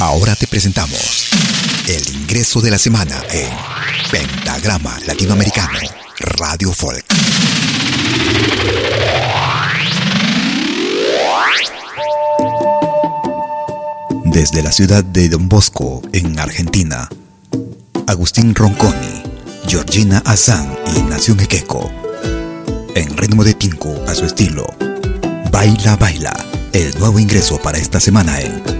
Ahora te presentamos el ingreso de la semana en Pentagrama Latinoamericano Radio Folk. Desde la ciudad de Don Bosco, en Argentina, Agustín Ronconi, Georgina Azán y Nación Equeco. En ritmo de tinku a su estilo. Baila, baila. El nuevo ingreso para esta semana en